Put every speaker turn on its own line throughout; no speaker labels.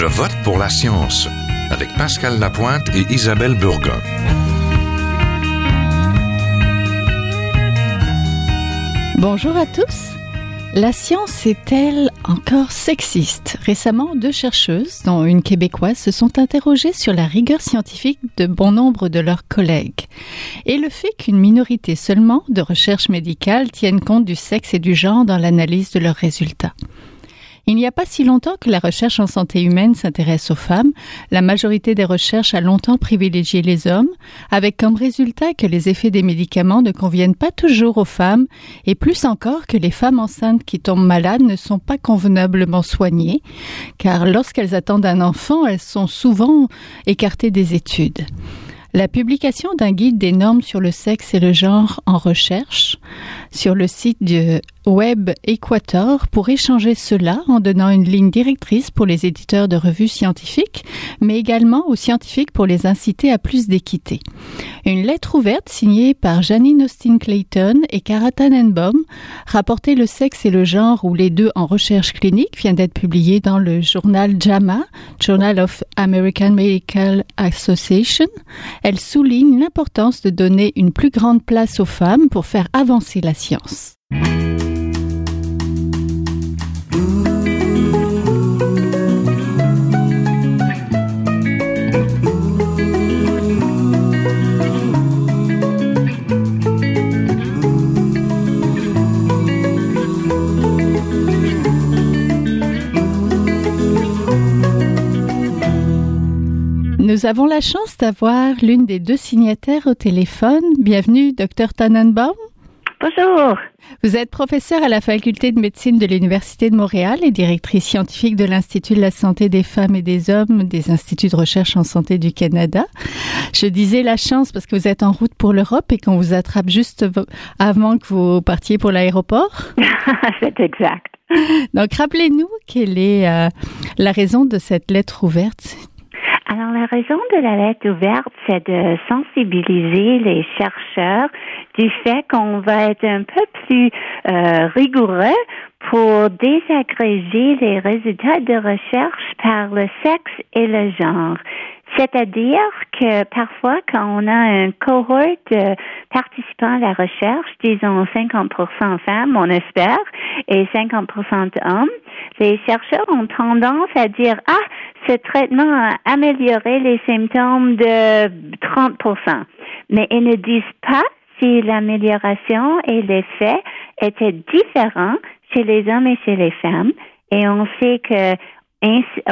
Je vote pour la science avec Pascal Lapointe et Isabelle Burgon.
Bonjour à tous. La science est-elle encore sexiste? Récemment, deux chercheuses, dont une québécoise, se sont interrogées sur la rigueur scientifique de bon nombre de leurs collègues et le fait qu'une minorité seulement de recherches médicales tiennent compte du sexe et du genre dans l'analyse de leurs résultats. Il n'y a pas si longtemps que la recherche en santé humaine s'intéresse aux femmes. La majorité des recherches a longtemps privilégié les hommes, avec comme résultat que les effets des médicaments ne conviennent pas toujours aux femmes, et plus encore que les femmes enceintes qui tombent malades ne sont pas convenablement soignées, car lorsqu'elles attendent un enfant, elles sont souvent écartées des études. La publication d'un guide des normes sur le sexe et le genre en recherche sur le site de Web Equator pour échanger cela en donnant une ligne directrice pour les éditeurs de revues scientifiques, mais également aux scientifiques pour les inciter à plus d'équité. Une lettre ouverte signée par Janine Austin Clayton et Cara Tannenbaum, rapportait le sexe et le genre ou les deux en recherche clinique, vient d'être publiée dans le journal JAMA, Journal of American Medical Association. Elle souligne l'importance de donner une plus grande place aux femmes pour faire avancer la Nous avons la chance d'avoir l'une des deux signataires au téléphone. Bienvenue, Dr Tannenbaum.
Bonjour.
Vous êtes professeur à la faculté de médecine de l'Université de Montréal et directrice scientifique de l'Institut de la santé des femmes et des hommes des instituts de recherche en santé du Canada. Je disais la chance parce que vous êtes en route pour l'Europe et qu'on vous attrape juste avant que vous partiez pour l'aéroport.
C'est exact.
Donc rappelez-nous quelle est euh, la raison de cette lettre ouverte
alors, la raison de la lettre ouverte, c'est de sensibiliser les chercheurs du fait qu'on va être un peu plus euh, rigoureux pour désagréger les résultats de recherche par le sexe et le genre. C'est-à-dire que parfois, quand on a un cohort de participants à la recherche, disons 50% femmes, on espère, et 50% hommes, les chercheurs ont tendance à dire, ah, ce traitement a amélioré les symptômes de 30%. Mais ils ne disent pas si l'amélioration et l'effet étaient différents chez les hommes et chez les femmes. Et on sait que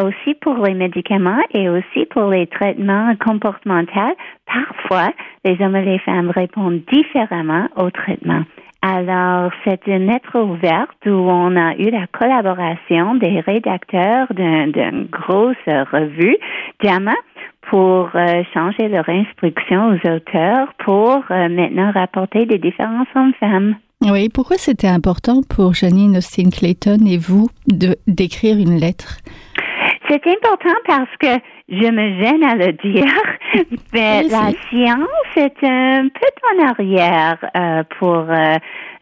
aussi pour les médicaments et aussi pour les traitements comportementaux, parfois les hommes et les femmes répondent différemment aux traitements. Alors, c'est une lettre ouverte où on a eu la collaboration des rédacteurs d'une grosse revue, JAMA, pour euh, changer leur instruction aux auteurs pour euh, maintenant rapporter des différences hommes-femmes.
Oui, pourquoi c'était important pour Janine Austin Clayton et vous de d'écrire une lettre?
C'est important parce que je me gêne à le dire, mais la science est un peu en arrière euh, pour, euh,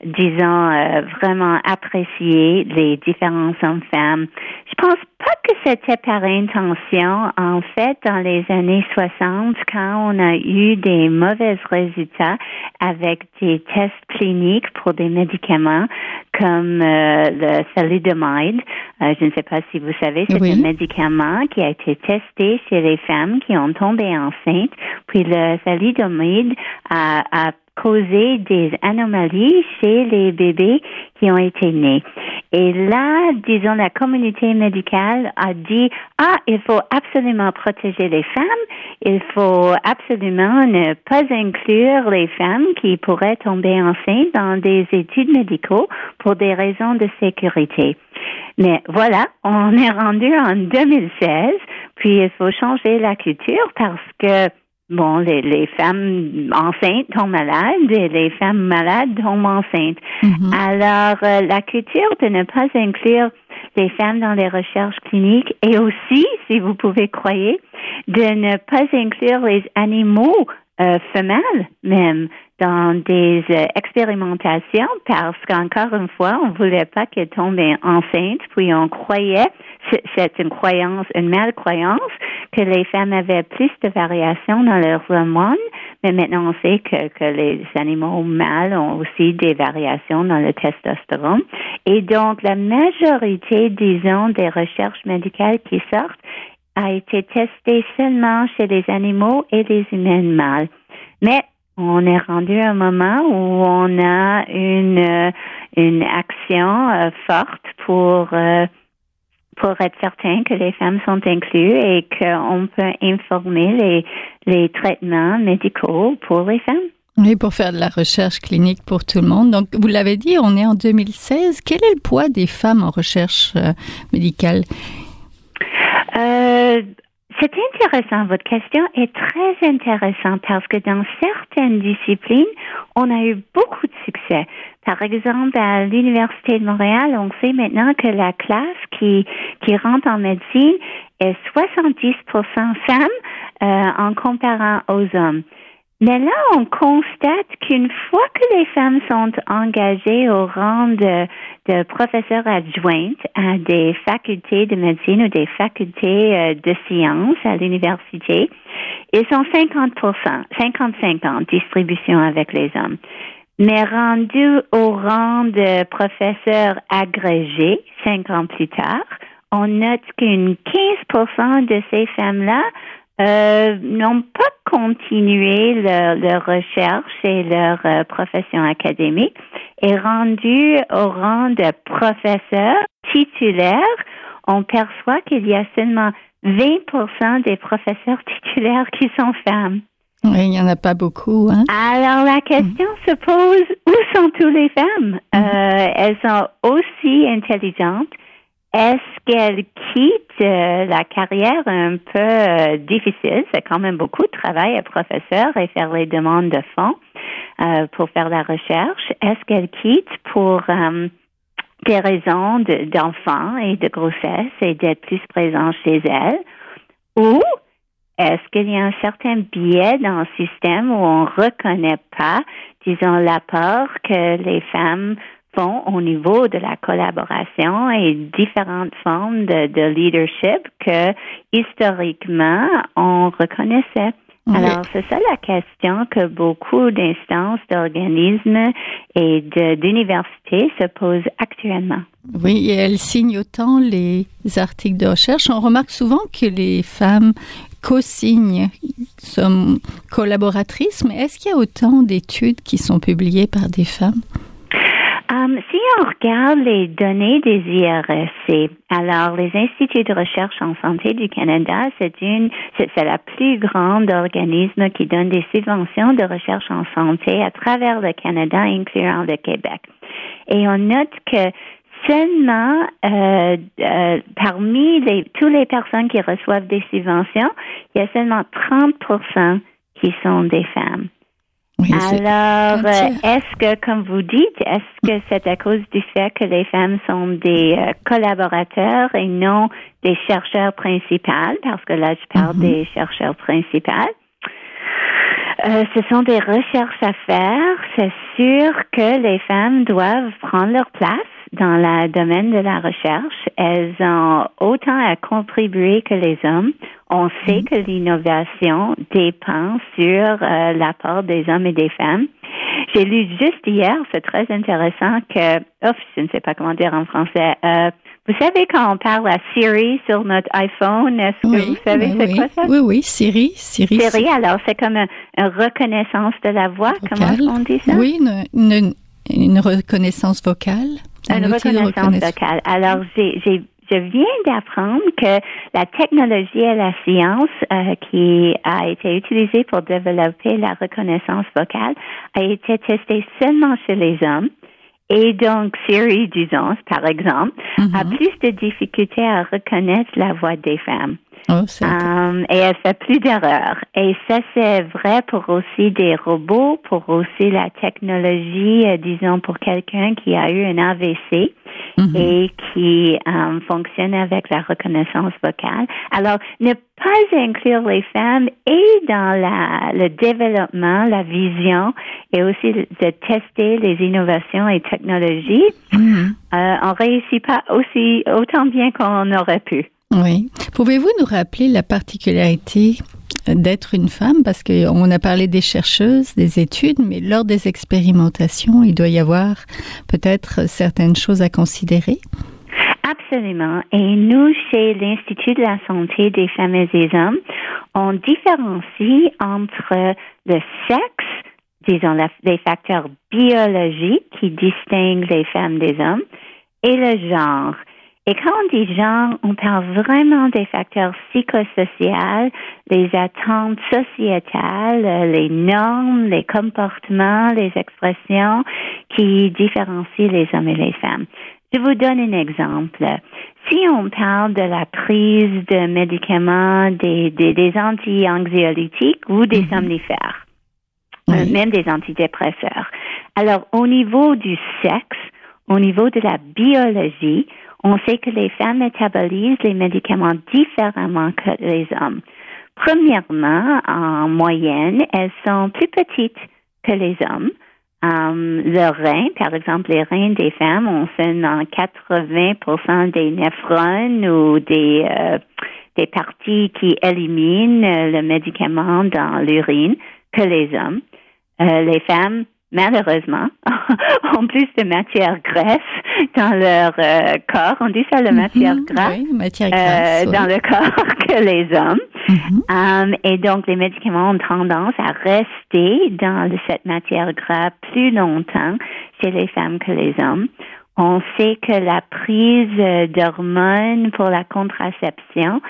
disons, euh, vraiment apprécier les différences hommes-femmes. Je pense pas que c'était par intention. En fait, dans les années 60, quand on a eu des mauvais résultats avec des tests cliniques pour des médicaments comme le thalidomide, je ne sais pas si vous savez, c'est un médicament qui a été testé chez les femmes qui ont tombé enceintes, puis le thalidomide a, a causé des anomalies chez les bébés qui ont été nés. Et là, disons, la communauté médicale a dit, ah, il faut absolument protéger les femmes, il faut absolument ne pas inclure les femmes qui pourraient tomber enceintes dans des études médicaux pour des raisons de sécurité. Mais voilà, on est rendu en 2016, puis il faut changer la culture parce que Bon, les, les femmes enceintes tombent malades et les femmes malades tombent enceintes. Mm-hmm. Alors, euh, la culture de ne pas inclure les femmes dans les recherches cliniques et aussi, si vous pouvez croire, de ne pas inclure les animaux euh, femelles même dans des euh, expérimentations parce qu'encore une fois, on voulait pas qu'elle tombe enceinte, puis on croyait, c'est une croyance, une mal-croyance, que les femmes avaient plus de variations dans leurs hormones, mais maintenant on sait que, que les animaux mâles ont aussi des variations dans le testostérone. Et donc, la majorité, disons, des recherches médicales qui sortent a été testée seulement chez les animaux et les humains mâles. Mais on est rendu à un moment où on a une, euh, une action euh, forte pour, euh, pour être certain que les femmes sont incluses et qu'on peut informer les, les traitements médicaux pour les femmes.
Oui, pour faire de la recherche clinique pour tout le monde. Donc, vous l'avez dit, on est en 2016. Quel est le poids des femmes en recherche médicale?
Euh, c'est intéressant. Votre question est très intéressante parce que dans certaines disciplines, on a eu beaucoup de succès. Par exemple, à l'Université de Montréal, on sait maintenant que la classe qui, qui rentre en médecine est 70% femmes euh, en comparant aux hommes. Mais là, on constate qu'une fois que les femmes sont engagées au rang de, de professeurs adjointes à des facultés de médecine ou des facultés euh, de sciences à l'université, ils sont 50 50-50 distribution avec les hommes. Mais rendu au rang de professeurs agrégés, cinq ans plus tard, on note qu'une 15% de ces femmes-là euh, n'ont pas continué leur, recherche et leur euh, profession académique et rendu au rang de professeur titulaire, on perçoit qu'il y a seulement 20% des professeurs titulaires qui sont femmes.
Oui, il n'y en a pas beaucoup. Hein?
Alors la question se pose, où sont toutes les femmes? Mm-hmm. Euh, elles sont aussi intelligentes, est-ce qu'elle quitte euh, la carrière un peu euh, difficile? C'est quand même beaucoup de travail à professeur et faire les demandes de fonds euh, pour faire la recherche. Est-ce qu'elle quitte pour des raisons d'enfants et de grossesse et d'être plus présent chez elle? Ou est-ce qu'il y a un certain biais dans le système où on ne reconnaît pas, disons, l'apport que les femmes au niveau de la collaboration et différentes formes de, leadership que historiquement on reconnaissait. Alors, c'est ça la question que beaucoup d'instances, d'organismes et d'universités se posent actuellement.
Oui, et elles signent autant les articles de recherche. On remarque souvent que les femmes co-signent, sont collaboratrices, mais est-ce qu'il y a autant d'études qui sont publiées par des femmes?
Um, si on regarde les données des IRSC, alors les instituts de recherche en santé du Canada, c'est une, c'est la plus grande organisme qui donne des subventions de recherche en santé à travers le Canada, incluant le Québec. Et on note que seulement euh, euh, parmi les, toutes les personnes qui reçoivent des subventions, il y a seulement 30% qui sont des femmes. Alors, euh, est-ce que, comme vous dites, est-ce que c'est à cause du fait que les femmes sont des euh, collaborateurs et non des chercheurs principaux? Parce que là, je parle mhm. des chercheurs principaux. Euh, ce sont des recherches à faire. C'est sûr que les femmes doivent prendre leur place dans le domaine de la recherche. Elles ont autant à contribuer que les hommes. On sait mhm. que l'innovation dépend sur euh, l'apport des hommes et des femmes. J'ai lu juste hier, c'est très intéressant que, oh, je ne sais pas comment dire en français, euh, vous savez quand on parle à Siri sur notre iPhone, est-ce que vous savez c'est quoi ça?
Oui, oui, Siri, Siri.
Siri, alors c'est comme une reconnaissance de la voix, comment on dit ça?
Oui, une, une, reconnaissance vocale?
Une reconnaissance vocale. Alors, j'ai je viens d'apprendre que la technologie et la science euh, qui a été utilisée pour développer la reconnaissance vocale a été testée seulement chez les hommes. Et donc, Siri, disons, par exemple, a mm-hmm. plus de difficultés à reconnaître la voix des femmes.
Oh,
um, et elle fait plus d'erreurs. Et ça, c'est vrai pour aussi des robots, pour aussi la technologie, euh, disons, pour quelqu'un qui a eu un AVC mm-hmm. et qui um, fonctionne avec la reconnaissance vocale. Alors, ne pas inclure les femmes et dans la, le développement, la vision et aussi de tester les innovations et technologies, mm-hmm. euh, on réussit pas aussi autant bien qu'on aurait pu.
Oui. Pouvez-vous nous rappeler la particularité d'être une femme? Parce qu'on a parlé des chercheuses, des études, mais lors des expérimentations, il doit y avoir peut-être certaines choses à considérer.
Absolument. Et nous, chez l'Institut de la santé des femmes et des hommes, on différencie entre le sexe, disons les facteurs biologiques qui distinguent les femmes des hommes, et le genre. Et quand on dit genre, on parle vraiment des facteurs psychosociaux, les attentes sociétales, les normes, les comportements, les expressions qui différencient les hommes et les femmes. Je vous donne un exemple. Si on parle de la prise de médicaments, des, des, anti-anxiolytiques ou des mhm. somnifères, euh, même des antidépresseurs. Alors, au niveau du sexe, au niveau de la biologie, on sait que les femmes métabolisent les médicaments différemment que les hommes. Premièrement, en moyenne, elles sont plus petites que les hommes. Um, le rein, par exemple, les reins des femmes ont seulement 80% des néphrones ou des, euh, des parties qui éliminent le médicament dans l'urine que les hommes. Euh, les femmes malheureusement, ont plus de matière graisse dans leur euh, corps. On dit ça, la matière
mhm,
grasse,
matière grasse
euh, dans le corps que les hommes. Mhm. Um, et donc, les médicaments ont tendance à rester dans cette matière grasse plus longtemps chez les femmes que les hommes. On sait que la prise d'hormones pour la contraception,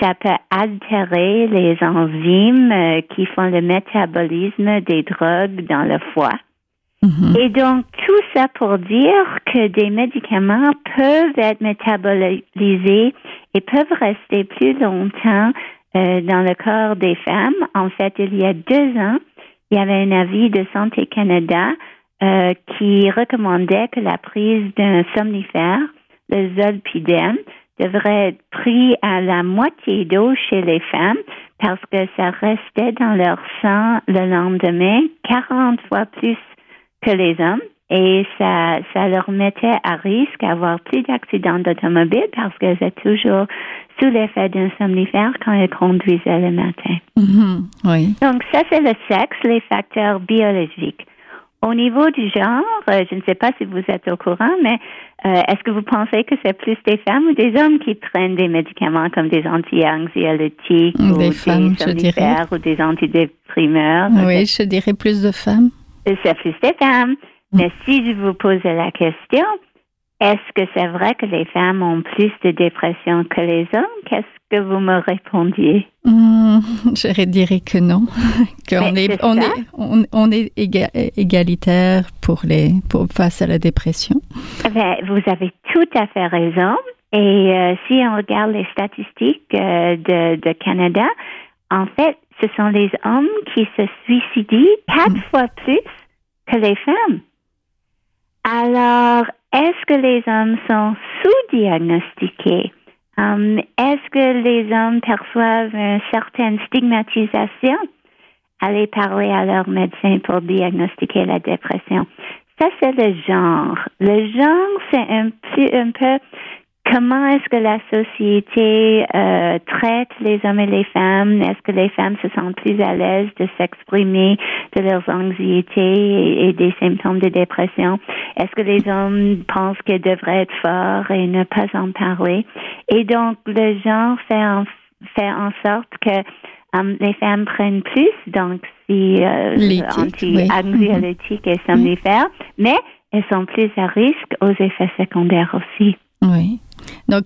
ça peut altérer les enzymes euh, qui font le métabolisme des drogues dans le foie. Mhm. Et donc, tout ça pour dire que des médicaments peuvent être métabolisés et peuvent rester plus longtemps euh, dans le corps des femmes. En fait, il y a deux ans, il y avait un avis de Santé Canada euh, qui recommandait que la prise d'un somnifère, le zolpidem, devrait être pris à la moitié d'eau chez les femmes parce que ça restait dans leur sang le lendemain 40 fois plus que les hommes et ça, ça leur mettait à risque d'avoir plus d'accidents d'automobile parce qu'elles étaient toujours sous l'effet d'un somnifère quand elles conduisaient le matin.
Mm-hmm. oui.
Donc ça, c'est le sexe, les facteurs biologiques. Au niveau du genre, euh, je ne sais pas si vous êtes au courant, mais euh, est-ce que vous pensez que c'est plus des femmes ou des hommes qui prennent des médicaments comme des anti-anxiolytiques ou des, somnifères ou des antidéprimeurs?
Oui, je dirais plus de femmes.
C'est plus des femmes. Mais si je vous posais la question, est-ce que c'est vrai que les femmes ont plus de dépression que les hommes? Qu'est-ce que vous me répondiez?
Hmm, je dirais que non, qu'on est, on est, on, est égalitaire pour les, pour, face à la dépression.
Ben, vous avez tout à fait raison. Et euh, si on regarde les statistiques euh, de, de Canada, en fait, ce sont les hommes qui se suicident quatre hmm. fois plus que les femmes. Alors, est-ce que les hommes sont sous-diagnostiqués? Um, est-ce que les hommes perçoivent une certaine stigmatisation? Aller parler à leur médecin pour diagnostiquer la dépression. Ça, c'est le genre. Le genre, c'est un, un peu comment est-ce que la société euh, traite les hommes et les femmes? Est-ce que les femmes se sentent plus à l'aise de s'exprimer de leurs anxiétés et, des symptômes de dépression? Est-ce que les hommes pensent qu'ils devraient être forts et ne pas en parler? Et donc, le genre fait en, fait en sorte que um, les femmes prennent plus donc si euh, anti-anxiolytiques et somnifères, mais elles sont plus à risque aux effets secondaires aussi.
Oui. Donc,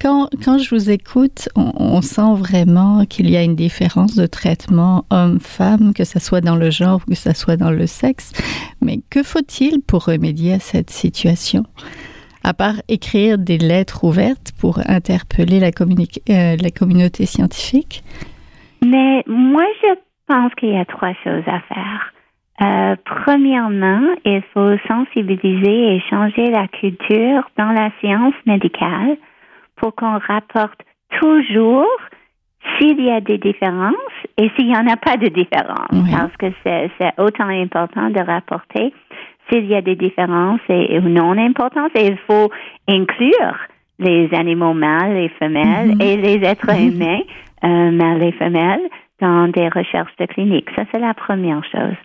quand, quand je vous écoute, on, sent vraiment qu'il y a une différence de traitement homme-femme, que ce soit dans le genre ou que ce soit dans le sexe. Mais que faut-il pour remédier à cette situation? à part écrire des lettres ouvertes pour interpeller la, euh, la communauté scientifique?
Mais moi, je pense qu'il y a trois choses à faire. Euh, premièrement, il faut sensibiliser et changer la culture dans la science médicale pour qu'on rapporte toujours s'il y a des différences et s'il n'y en a pas de différences, parce que c'est autant important de rapporter s'il y a des différences et, ou non importantes, et il faut inclure les animaux mâles et femelles mm-hmm. et les êtres mm-hmm. humains euh, mâles et femelles dans des recherches de clinique. Ça, c'est la première chose.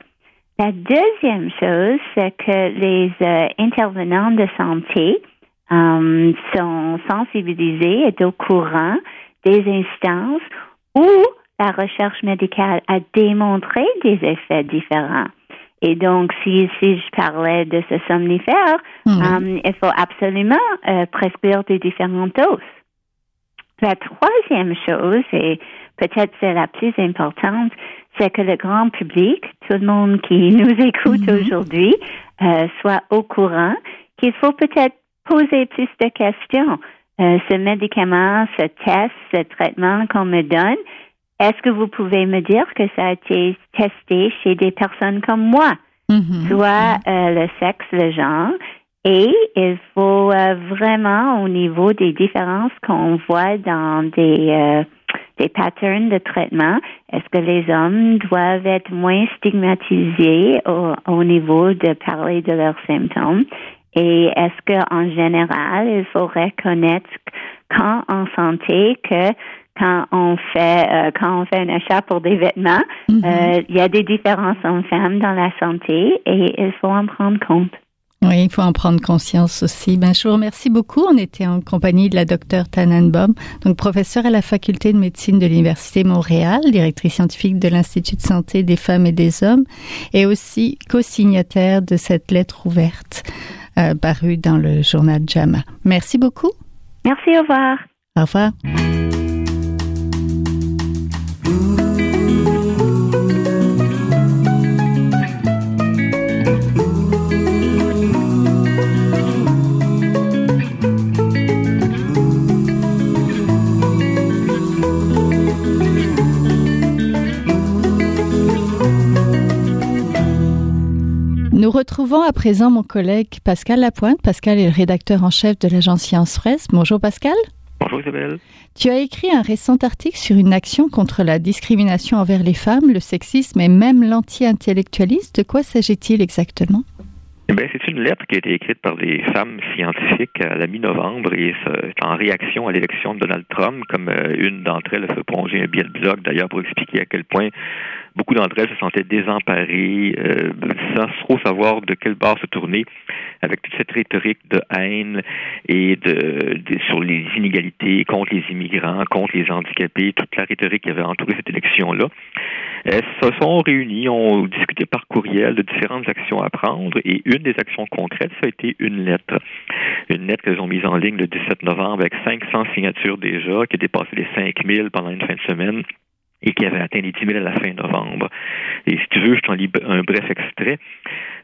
La deuxième chose, c'est que les euh, intervenants de santé euh, sont sensibilisés et au courant des instances où la recherche médicale a démontré des effets différents. Et donc, si, si je parlais de ce somnifère, euh, il faut absolument prescrire des différentes doses. La troisième chose, et peut-être c'est la plus importante, c'est que le grand public, tout le monde qui nous écoute mhm. aujourd'hui, euh, soit au courant qu'il faut peut-être poser plus de questions. Euh, ce médicament, ce test, ce traitement qu'on me donne, est-ce que vous pouvez me dire que ça a été testé chez des personnes comme moi, mhm. soit euh, le sexe, le genre, et il faut vraiment, au niveau des différences qu'on voit dans des des patterns de traitement. Est-ce que les hommes doivent être moins stigmatisés au, niveau de parler de leurs symptômes? Et est-ce qu'en général, il faut reconnaître quand en santé que quand on fait euh, quand on fait un achat pour des vêtements, mm-hmm. euh, il y a des différences en femmes dans la santé et il faut en prendre compte.
Oui, il faut en prendre conscience aussi. Ben, je vous remercie beaucoup. On était en compagnie de la docteure Tannenbaum, donc professeure à la faculté de médecine de l'Université Montréal, directrice scientifique de l'Institut de santé des femmes et des hommes, et aussi co-signataire de cette lettre ouverte euh, parue dans le journal JAMA. Merci beaucoup.
Merci, au revoir.
Au revoir. Retrouvons à présent mon collègue Pascal Lapointe. Pascal est le rédacteur en chef de l'agence Science Presse. Bonjour Pascal.
Bonjour Isabelle.
Tu as écrit un récent article sur une action contre la discrimination envers les femmes, le sexisme et même l'anti-intellectualisme. De quoi s'agit-il exactement?
Eh c'est une lettre qui a été écrite par des femmes scientifiques à la mi-novembre et c'est en réaction à l'élection de Donald Trump, comme euh, une d'entre elles a fait plonger un billet de blog d'ailleurs pour expliquer à quel point beaucoup d'entre elles se sentaient désemparées, euh, sans trop savoir de quelle barre se tourner, avec toute cette rhétorique de haine et de, sur les inégalités contre les immigrants, contre les handicapés, toute la rhétorique qui avait entouré cette élection-là. Elles se sont réunies, ont discuté par courriel de différentes actions à prendre et une des actions concrètes, ça a été une lettre. Une lettre qu'elles ont mise en ligne le 17 novembre avec 500 signatures déjà, qui a dépassé les 5000 pendant une fin de semaine et qui avait atteint les 10 000 à la fin novembre. Et si tu veux, je t'en lis un bref extrait.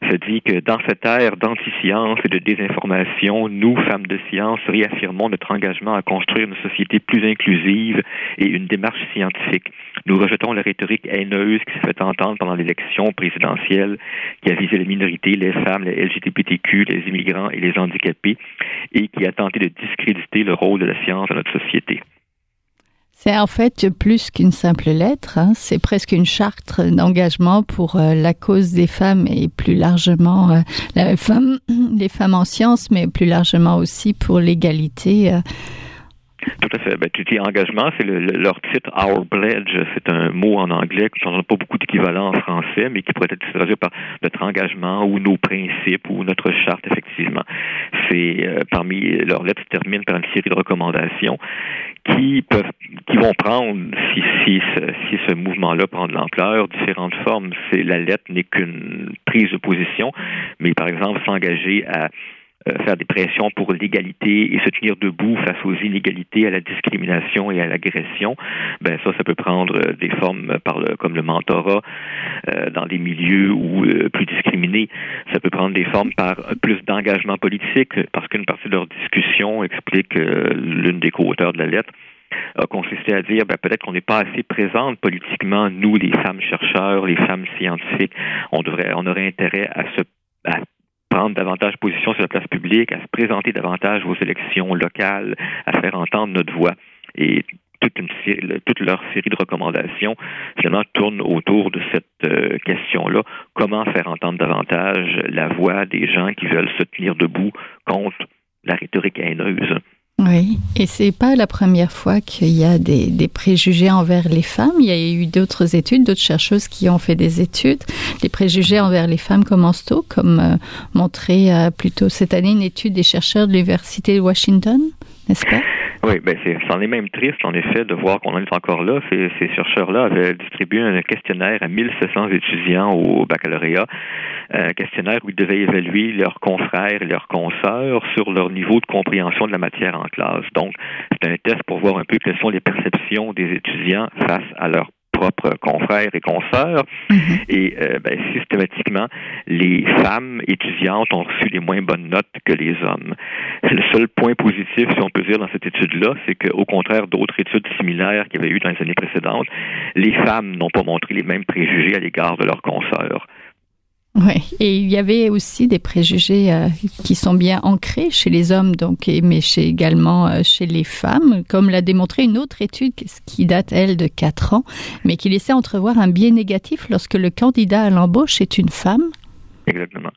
Ça dit que dans cette ère d'anti-science et de désinformation, nous, femmes de science, réaffirmons notre engagement à construire une société plus inclusive et une démarche scientifique. Nous rejetons la rhétorique haineuse qui s'est fait entendre pendant l'élection présidentielle qui a visé les minorités, les femmes, les LGBTQ, les immigrants et les handicapés et qui a tenté de discréditer le rôle de la science dans notre société.
C'est en fait plus qu'une simple lettre, hein. c'est presque une charte d'engagement pour euh, la cause des femmes et plus largement euh, la femme, les femmes en sciences, mais plus largement aussi pour l'égalité. Euh.
Tout à fait. Ben, tu dis engagement, c'est leur titre Our Pledge. C'est un mot en anglais qui n'a pas beaucoup d'équivalent en français, mais qui pourrait être traduit par notre engagement ou nos principes ou notre charte, effectivement. C'est parmi leurs lettres se terminent par une série de recommandations qui peuvent qui vont prendre si si si ce mouvement-là prend de l'ampleur différentes formes c'est la lettre n'est qu'une prise de position mais par exemple s'engager à euh, faire des pressions pour l'égalité et se tenir debout face aux inégalités, à la discrimination et à l'agression, ben ça, ça peut prendre euh, des formes par le, comme le mentorat euh, dans des milieux où plus discriminés. Ça peut prendre des formes par plus d'engagement politique, parce qu'une partie de leur discussion explique l'une des co-auteurs de la lettre a consisté à dire ben, peut-être qu'on n'est pas assez présente politiquement, nous, les femmes chercheurs, les femmes scientifiques, on devrait, on aurait intérêt à se à prendre davantage position sur la place publique, à se présenter davantage aux élections locales, à faire entendre notre voix. Et toute, une, toute leur série de recommandations, finalement, tournent autour de cette euh, question-là. Comment faire entendre davantage la voix des gens qui veulent se tenir debout contre la rhétorique haineuse?
Oui, et c'est pas la première fois qu'il y a des, préjugés envers les femmes. Il y a eu d'autres études, d'autres chercheuses qui ont fait des études. Les préjugés envers les femmes commencent tôt, comme euh, montré euh, plutôt cette année une étude des chercheurs de l'Université de Washington, n'est-ce pas?
Oui, ben c'est, c'en est même triste, en effet, de voir qu'on en est encore là. Ces, ces chercheurs-là avaient distribué un questionnaire à 1700 étudiants au baccalauréat, un questionnaire où ils devaient évaluer leurs confrères et leurs consoeurs sur leur niveau de compréhension de la matière en classe. Donc, c'est un test pour voir un peu quelles sont les perceptions des étudiants face à leur propres confrères et consoeurs. Mhm. Et euh, ben, systématiquement, les femmes étudiantes ont reçu les moins bonnes notes que les hommes. Le seul point positif, si on peut dire, dans cette étude-là, c'est qu'au contraire d'autres études similaires qu'il y avait eu dans les années précédentes, les femmes n'ont pas montré les mêmes préjugés à l'égard de leurs consoeurs.
Oui, et il y avait aussi des préjugés euh, qui sont bien ancrés chez les hommes, donc, mais chez, également euh, chez les femmes, comme l'a démontré une autre étude qui date, elle, de 4 ans, mais qui laissait entrevoir un biais négatif lorsque le candidat à l'embauche est une femme.
Exactement.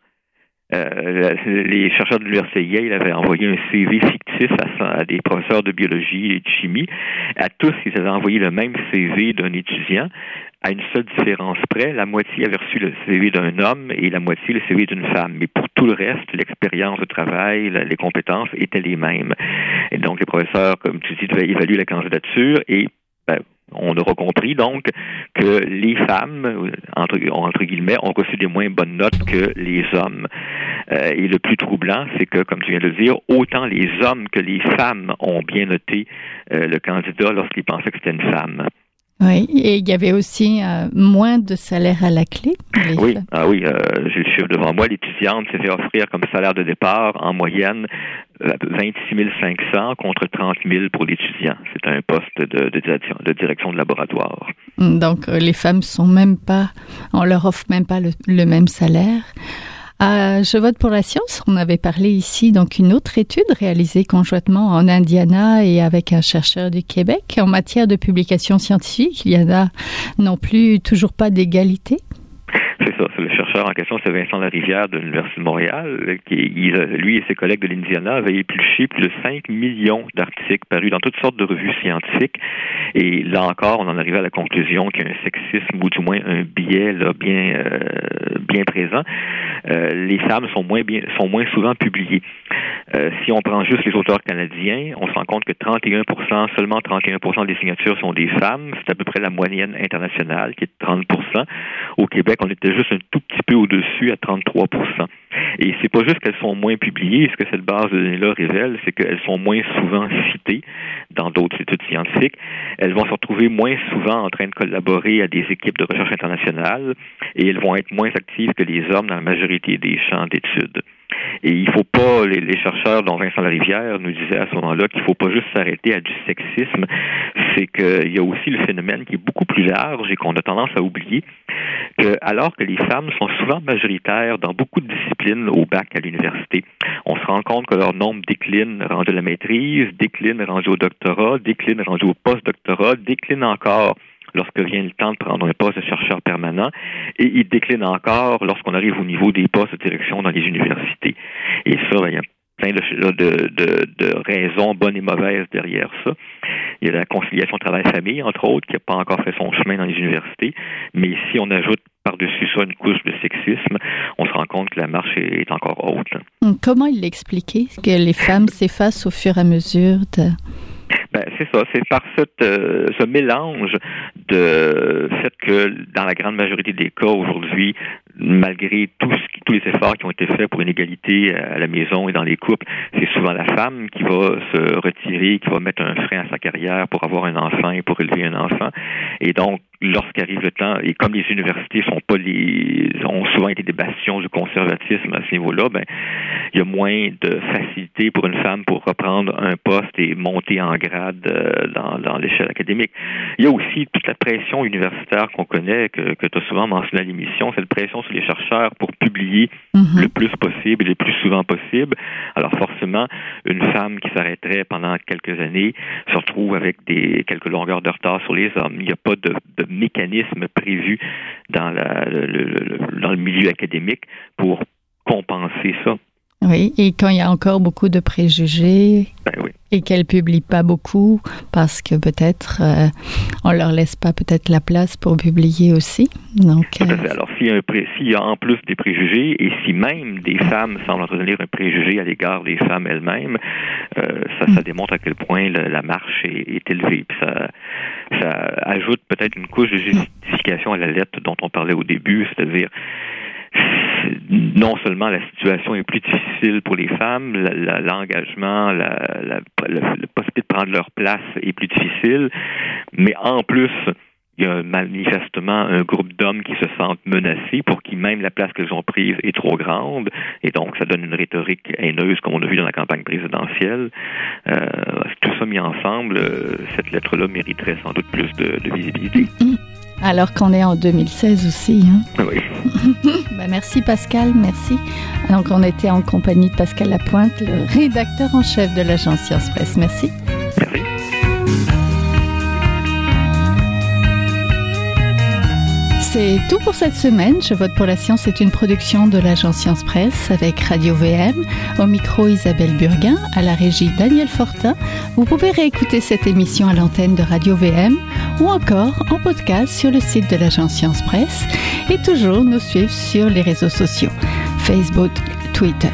Euh, les chercheurs de l'université Yale avaient envoyé un CV fictif à, des professeurs de biologie et de chimie. À tous, ils avaient envoyé le même CV d'un étudiant à une seule différence près, la moitié avait reçu le CV d'un homme et la moitié le CV d'une femme. Mais pour tout le reste, l'expérience de travail, les compétences étaient les mêmes. Et donc, les professeurs, comme tu dis, devaient évaluer la candidature et ben, on aura compris donc que les femmes, entre, entre, guillemets, ont reçu des moins bonnes notes que les hommes. Euh, et le plus troublant, c'est que, comme tu viens de le dire, autant les hommes que les femmes ont bien noté euh, le candidat lorsqu'ils pensaient que c'était une femme.
Oui, et il y avait aussi euh, moins de salaire à la clé.
Oui, ah oui, euh, j'ai le chiffre devant moi. L'étudiante s'est fait offrir comme salaire de départ en moyenne 26 euh, 500 contre 30 000 pour l'étudiant. C'est un poste de, de, de, direction de laboratoire.
Donc les femmes sont même pas, on leur offre même pas le même salaire. Euh, je vote pour la science. On avait parlé ici donc une autre étude réalisée conjointement en Indiana et avec un chercheur du Québec en matière de publication scientifique. Il y en a non plus toujours pas d'égalité.
C'est ça, c'est le chercheur en question, c'est Vincent Larivière de l'Université de Montréal, qui, lui et ses collègues de l'Indiana avaient épluché plus de 5 millions d'articles parus dans toutes sortes de revues scientifiques. Et là encore, on en arrive à la conclusion qu'il y a un sexisme ou du moins un biais euh, bien présent. Euh, les femmes sont moins, bien, sont moins souvent publiées. Euh, si on prend juste les auteurs canadiens, on se rend compte que 31 seulement 31 des signatures sont des femmes. C'est à peu près la moyenne internationale qui est de 30 Au Québec, on était juste un tout petit peu au-dessus à 33 Et c'est pas juste qu'elles sont moins publiées. Ce que cette base de données-là révèle, c'est qu'elles sont moins souvent citées dans d'autres études scientifiques. Elles vont se retrouver moins souvent en train de collaborer à des équipes de recherche internationales et elles vont être moins actives que les hommes dans la majorité des champs d'études. Et il faut pas, les, chercheurs, dont Vincent Larivière nous disait à ce moment-là qu'il faut pas juste s'arrêter à du sexisme, c'est qu'il y a aussi le phénomène qui est beaucoup plus large et qu'on a tendance à oublier, que alors que les femmes sont souvent majoritaires dans beaucoup de disciplines au bac à l'université, on se rend compte que leur nombre décline rendu à la maîtrise, décline rendu au doctorat, décline rendu au post-doctorat, décline encore lorsque vient le temps de prendre un poste de chercheur permanent, et il décline encore lorsqu'on arrive au niveau des postes de direction dans les universités. De, de, de, raisons bonnes et mauvaises derrière ça. Il y a la conciliation travail-famille, entre autres, qui n'a pas encore fait son chemin dans les universités. Mais si on ajoute par-dessus ça une couche de sexisme, on se rend compte que la marche est encore haute.
Comment il l'expliquait que les femmes s'effacent au fur et à mesure de...
Ben, c'est ça. C'est par cette, euh, ce mélange de fait que dans la grande majorité des cas aujourd'hui, malgré tout ce tous les efforts qui ont été faits pour une égalité à la maison et dans les couples, c'est souvent la femme qui va se retirer, qui va mettre un frein à sa carrière pour avoir un enfant et pour élever un enfant. Et donc, lorsqu'arrive le temps, et comme les universités sont pas les, ont souvent été des bastions du conservatisme à ce niveau-là, ben, il y a moins de facilité pour une femme pour reprendre un poste et monter en grade euh, dans l'échelle académique. Il y a aussi toute la pression universitaire qu'on connaît, que, que tu as souvent mentionné à l'émission, cette pression sur les chercheurs pour publier mhm. le plus possible et le plus souvent possible. Alors forcément, une femme qui s'arrêterait pendant quelques années se retrouve avec des quelques longueurs de retard sur les hommes. Il n'y a pas de, de mécanisme prévu dans, la, le, dans le milieu académique pour compenser ça.
Oui, et quand il y a encore beaucoup de préjugés
ben.
Et qu'elles publient pas beaucoup parce que peut-être euh, on leur laisse pas peut-être la place pour publier aussi. Donc,
euh... Alors s'il y, a s'il y a en plus des préjugés et si même des femmes semblent entretenir un préjugé à l'égard des femmes elles-mêmes, euh, ça, ça démontre à quel point le, la marche est, est élevée. Puis ça, ça ajoute peut-être une couche de justification à la lettre dont on parlait au début, c'est-à-dire non seulement la situation est plus difficile pour les femmes, l'engagement, la, la, la, possibilité de prendre leur place est plus difficile, mais en plus, il y a manifestement un groupe d'hommes qui se sentent menacés pour qui même la place qu'elles ont prise est trop grande et donc ça donne une rhétorique haineuse comme on a vu dans la campagne présidentielle. Euh, tout ça mis ensemble, euh, cette lettre-là mériterait sans doute plus de, de visibilité.
Alors qu'on est en 2016 aussi. Hein?
Oui.
ben merci Pascal, merci. Donc on était en compagnie de Pascal Lapointe, le rédacteur en chef de l'agence Science Presse. Merci.
Merci.
C'est tout pour cette semaine. Je vote pour la science est une production de l'agence Science Presse avec Radio VM. Au micro Isabelle Burguin, à la régie Daniel Fortin. Vous pouvez réécouter cette émission à l'antenne de Radio VM ou encore en podcast sur le site de l'agence Science Presse et toujours nous suivre sur les réseaux sociaux Facebook, Twitter.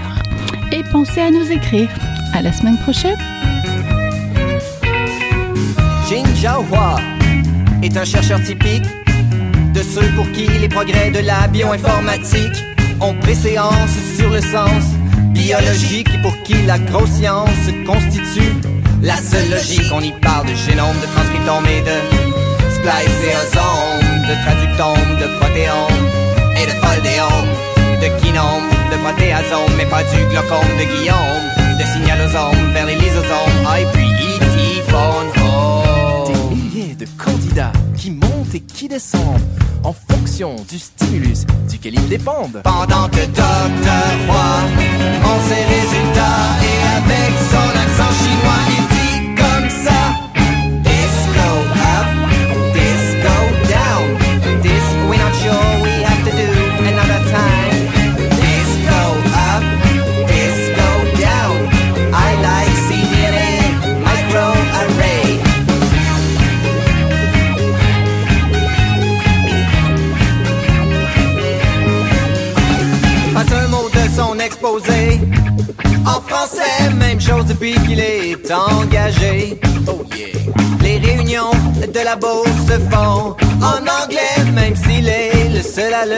Et pensez à nous écrire. À la semaine prochaine.
Jin est un chercheur typique de ceux pour qui les progrès de la bioinformatique ont préséance sur le sens biologique et pour qui la grosse science constitue la seule logique. On y parle de génome, de transcriptome et de spliceosome, de traductome, de protéome et de foldéome, de kinome, de protéasome, mais pas du glaucome de Guillaume, de signalosome vers les lysosomes, et puis E.T.
Des milliers de candidats qui montent qui descendent en fonction du stimulus duquel ils dépendent.
Pendant que Docteur Roy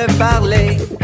seul à le parler.